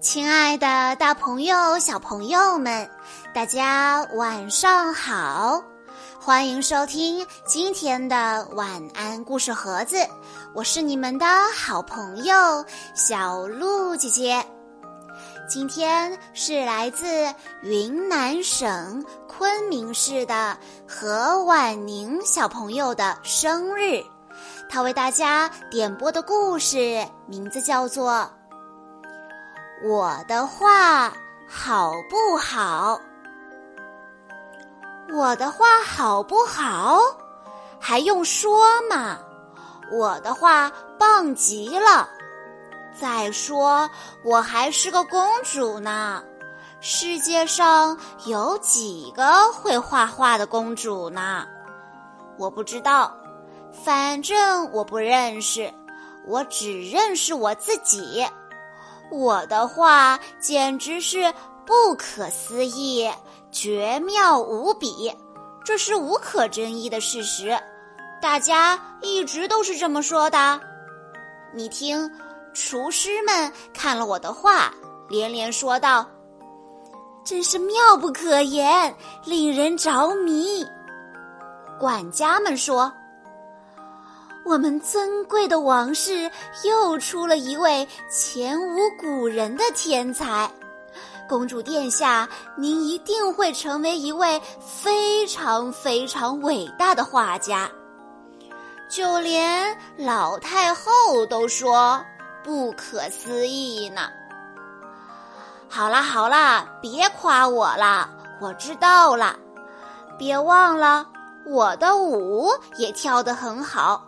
亲爱的，大朋友、小朋友们，大家晚上好！欢迎收听今天的晚安故事盒子，我是你们的好朋友小鹿姐姐。今天是来自云南省昆明市的何婉宁小朋友的生日，他为大家点播的故事名字叫做。我的画好不好？我的画好不好？还用说吗？我的画棒极了。再说，我还是个公主呢。世界上有几个会画画的公主呢？我不知道，反正我不认识，我只认识我自己。我的画简直是不可思议，绝妙无比，这是无可争议的事实，大家一直都是这么说的。你听，厨师们看了我的画，连连说道：“真是妙不可言，令人着迷。”管家们说。我们尊贵的王室又出了一位前无古人的天才，公主殿下，您一定会成为一位非常非常伟大的画家。就连老太后都说不可思议呢。好啦好啦，别夸我了，我知道了。别忘了，我的舞也跳得很好。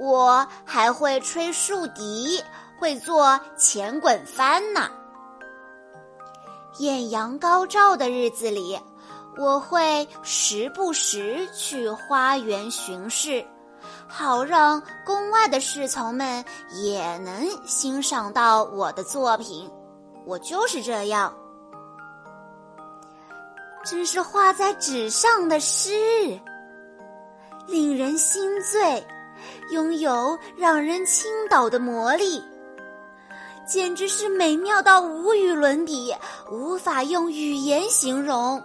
我还会吹竖笛，会做前滚翻呢。艳阳高照的日子里，我会时不时去花园巡视，好让宫外的侍从们也能欣赏到我的作品。我就是这样，真是画在纸上的诗，令人心醉。拥有让人倾倒的魔力，简直是美妙到无与伦比，无法用语言形容。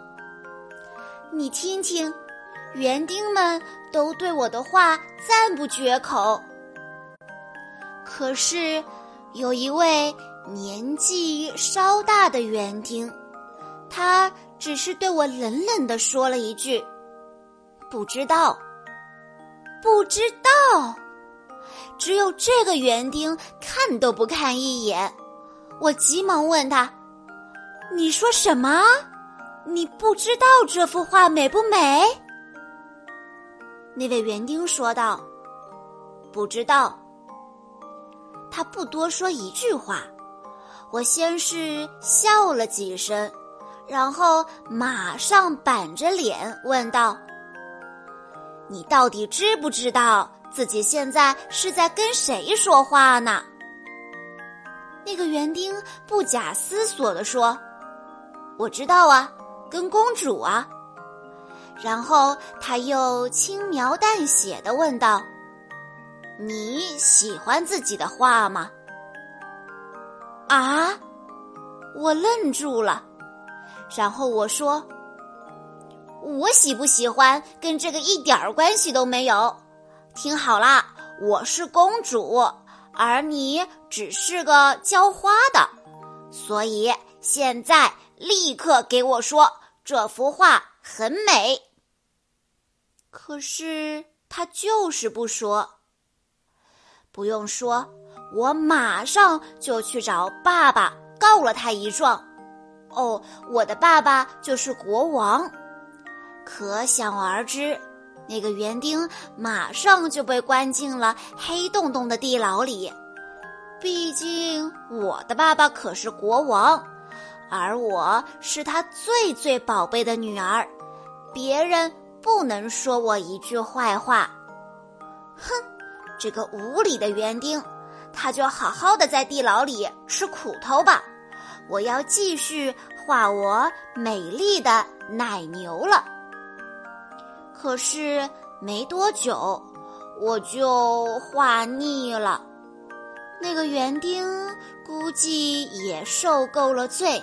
你听听，园丁们都对我的话赞不绝口。可是，有一位年纪稍大的园丁，他只是对我冷冷地说了一句：“不知道。”不知道，只有这个园丁看都不看一眼。我急忙问他：“你说什么？你不知道这幅画美不美？”那位园丁说道：“不知道。”他不多说一句话。我先是笑了几声，然后马上板着脸问道。你到底知不知道自己现在是在跟谁说话呢？那个园丁不假思索地说：“我知道啊，跟公主啊。”然后他又轻描淡写的问道：“你喜欢自己的画吗？”啊！我愣住了，然后我说。我喜不喜欢跟这个一点儿关系都没有。听好啦，我是公主，而你只是个浇花的，所以现在立刻给我说这幅画很美。可是他就是不说。不用说，我马上就去找爸爸告了他一状。哦，我的爸爸就是国王。可想而知，那个园丁马上就被关进了黑洞洞的地牢里。毕竟我的爸爸可是国王，而我是他最最宝贝的女儿，别人不能说我一句坏话。哼，这个无理的园丁，他就好好的在地牢里吃苦头吧。我要继续画我美丽的奶牛了。可是没多久，我就画腻了。那个园丁估计也受够了罪，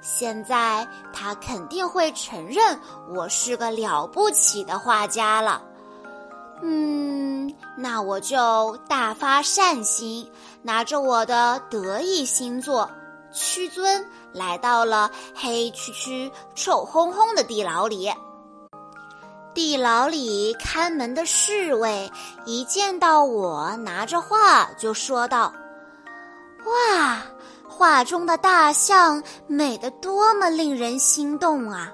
现在他肯定会承认我是个了不起的画家了。嗯，那我就大发善心，拿着我的得意星座屈尊，来到了黑黢黢、臭烘烘的地牢里。地牢里看门的侍卫一见到我拿着画，就说道：“哇，画中的大象美得多么令人心动啊！”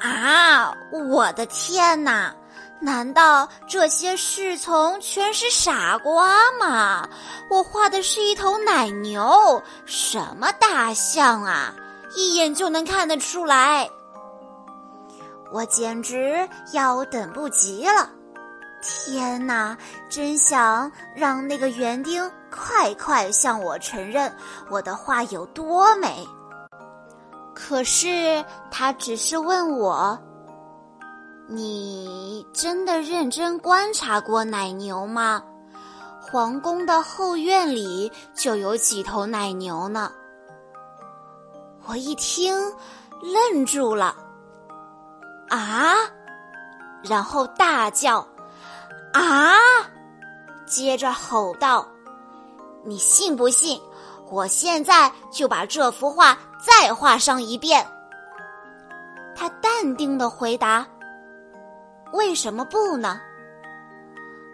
啊，我的天哪！难道这些侍从全是傻瓜吗？我画的是一头奶牛，什么大象啊？一眼就能看得出来。我简直要等不及了！天哪，真想让那个园丁快快向我承认我的画有多美。可是他只是问我：“你真的认真观察过奶牛吗？皇宫的后院里就有几头奶牛呢。”我一听，愣住了。啊！然后大叫：“啊！”接着吼道：“你信不信？我现在就把这幅画再画上一遍。”他淡定的回答：“为什么不呢？”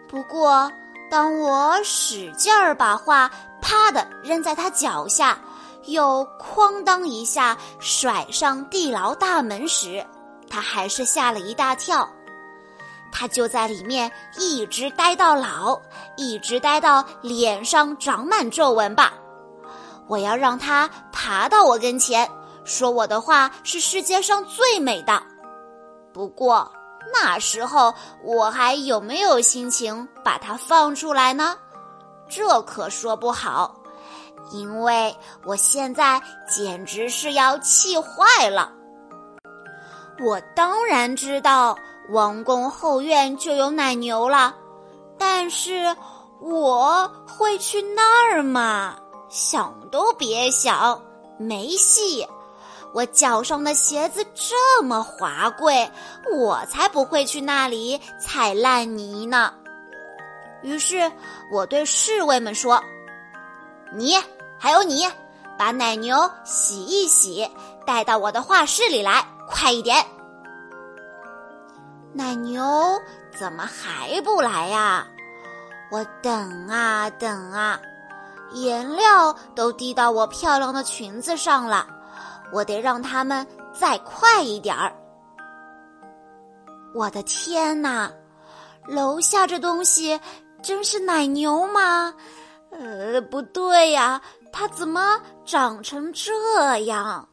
不过，当我使劲儿把画啪的扔在他脚下，又哐当一下甩上地牢大门时，他还是吓了一大跳，他就在里面一直待到老，一直待到脸上长满皱纹吧。我要让他爬到我跟前，说我的画是世界上最美的。不过那时候我还有没有心情把它放出来呢？这可说不好，因为我现在简直是要气坏了。我当然知道王宫后院就有奶牛了，但是我会去那儿吗？想都别想，没戏！我脚上的鞋子这么华贵，我才不会去那里踩烂泥呢。于是我对侍卫们说：“你还有你，把奶牛洗一洗，带到我的画室里来。”快一点！奶牛怎么还不来呀？我等啊等啊，颜料都滴到我漂亮的裙子上了，我得让他们再快一点儿。我的天哪，楼下这东西真是奶牛吗？呃，不对呀，它怎么长成这样？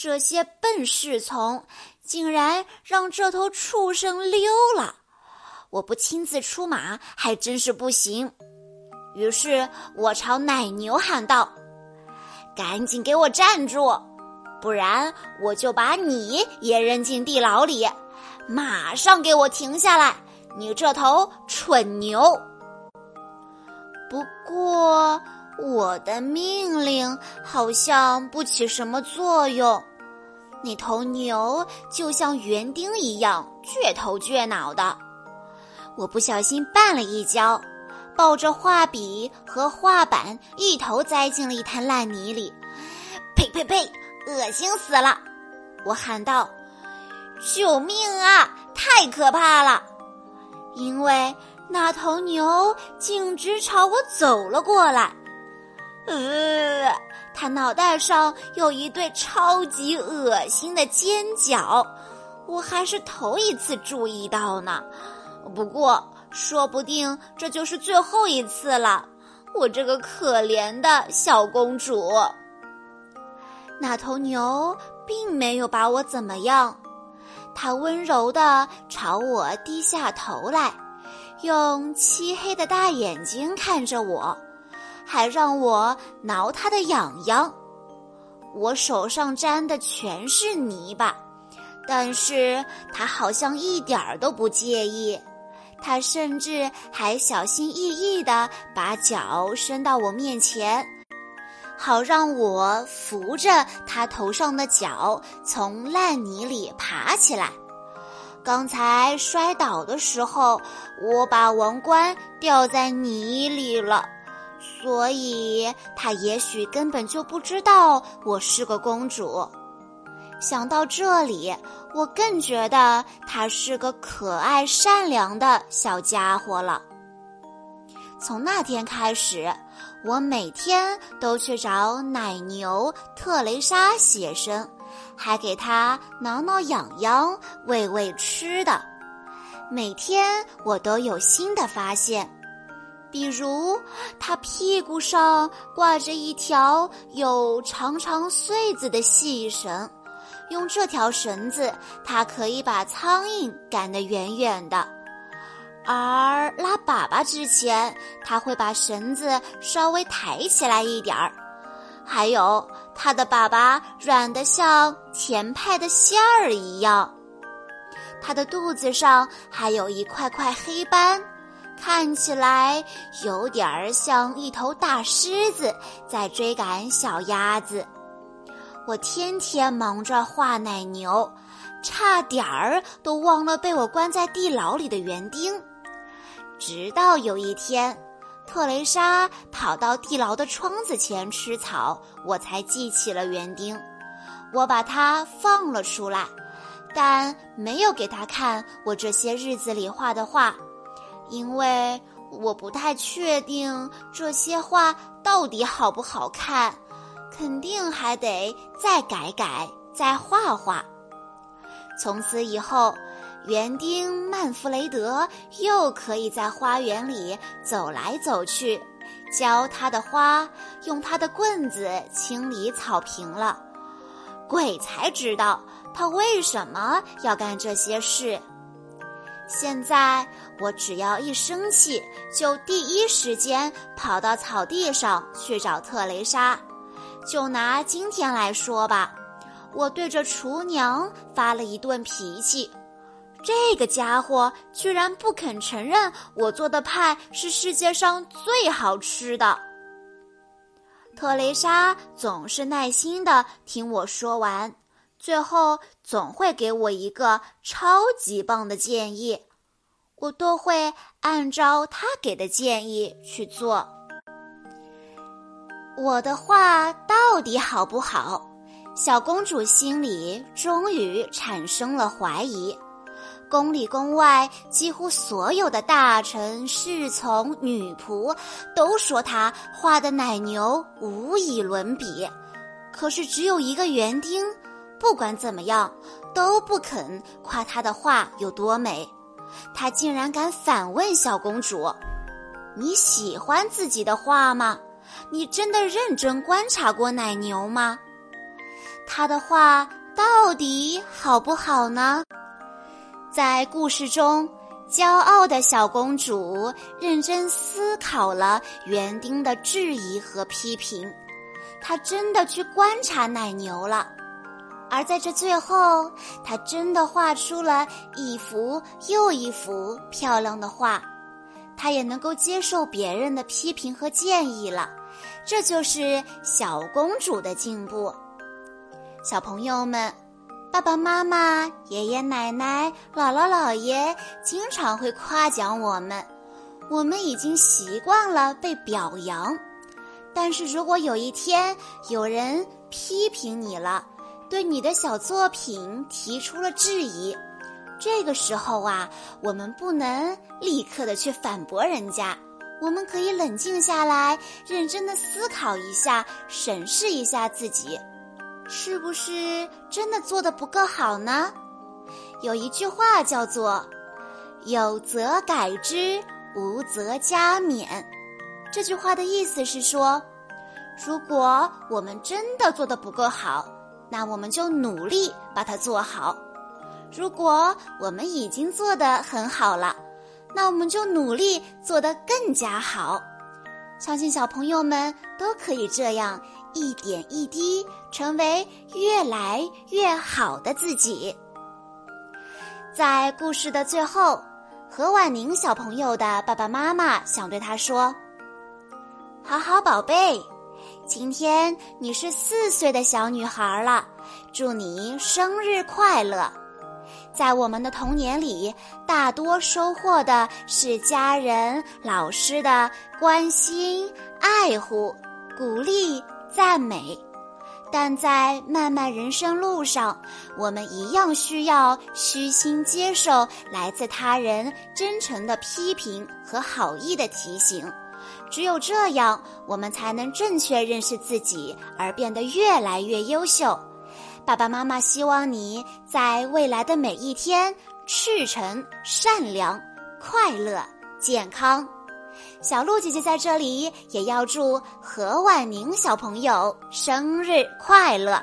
这些笨侍从竟然让这头畜生溜了！我不亲自出马还真是不行。于是我朝奶牛喊道：“赶紧给我站住，不然我就把你也扔进地牢里！马上给我停下来，你这头蠢牛！”不过。我的命令好像不起什么作用，那头牛就像园丁一样倔头倔脑的。我不小心绊了一跤，抱着画笔和画板一头栽进了一滩烂泥里。呸呸呸！恶心死了！我喊道：“救命啊！太可怕了！”因为那头牛径直朝我走了过来。呃，他脑袋上有一对超级恶心的尖角，我还是头一次注意到呢。不过，说不定这就是最后一次了。我这个可怜的小公主。那头牛并没有把我怎么样，它温柔地朝我低下头来，用漆黑的大眼睛看着我。还让我挠他的痒痒，我手上沾的全是泥巴，但是他好像一点儿都不介意。他甚至还小心翼翼地把脚伸到我面前，好让我扶着他头上的脚从烂泥里爬起来。刚才摔倒的时候，我把王冠掉在泥里了，所以他也许根本就不知道我是个公主。想到这里，我更觉得他是个可爱善良的小家伙了。从那天开始，我每天都去找奶牛特蕾莎写生，还给她挠挠痒痒、喂喂吃的。每天我都有新的发现，比如他屁股上挂着一条有长长穗子的细绳。用这条绳子，它可以把苍蝇赶得远远的；而拉粑粑之前，它会把绳子稍微抬起来一点儿。还有，它的粑粑软得像甜派的馅儿一样。它的肚子上还有一块块黑斑，看起来有点儿像一头大狮子在追赶小鸭子。我天天忙着画奶牛，差点儿都忘了被我关在地牢里的园丁。直到有一天，特蕾莎跑到地牢的窗子前吃草，我才记起了园丁。我把它放了出来，但没有给他看我这些日子里画的画，因为我不太确定这些画到底好不好看。肯定还得再改改，再画画。从此以后，园丁曼弗雷德又可以在花园里走来走去，浇他的花，用他的棍子清理草坪了。鬼才知道他为什么要干这些事。现在我只要一生气，就第一时间跑到草地上去找特蕾莎。就拿今天来说吧，我对着厨娘发了一顿脾气，这个家伙居然不肯承认我做的派是世界上最好吃的。特蕾莎总是耐心的听我说完，最后总会给我一个超级棒的建议，我都会按照他给的建议去做。我的画到底好不好？小公主心里终于产生了怀疑。宫里宫外，几乎所有的大臣、侍从、女仆都说她画的奶牛无以伦比。可是只有一个园丁，不管怎么样都不肯夸她的画有多美。他竟然敢反问小公主：“你喜欢自己的画吗？”你真的认真观察过奶牛吗？他的画到底好不好呢？在故事中，骄傲的小公主认真思考了园丁的质疑和批评，她真的去观察奶牛了。而在这最后，他真的画出了一幅又一幅漂亮的画，她也能够接受别人的批评和建议了。这就是小公主的进步。小朋友们，爸爸妈妈、爷爷奶奶、姥姥姥爷经常会夸奖我们，我们已经习惯了被表扬。但是如果有一天有人批评你了，对你的小作品提出了质疑，这个时候啊，我们不能立刻的去反驳人家。我们可以冷静下来，认真的思考一下，审视一下自己，是不是真的做的不够好呢？有一句话叫做“有则改之，无则加勉”。这句话的意思是说，如果我们真的做的不够好，那我们就努力把它做好；如果我们已经做得很好了，那我们就努力做得更加好，相信小朋友们都可以这样一点一滴成为越来越好的自己。在故事的最后，何婉宁小朋友的爸爸妈妈想对他说：“好好宝贝，今天你是四岁的小女孩了，祝你生日快乐！在我们的童年里，大多收获的是家人、老师的关心、爱护、鼓励、赞美。”但在漫漫人生路上，我们一样需要虚心接受来自他人真诚的批评和好意的提醒。只有这样，我们才能正确认识自己，而变得越来越优秀。爸爸妈妈希望你在未来的每一天赤诚、善良、快乐、健康。小鹿姐姐在这里也要祝何婉宁小朋友生日快乐！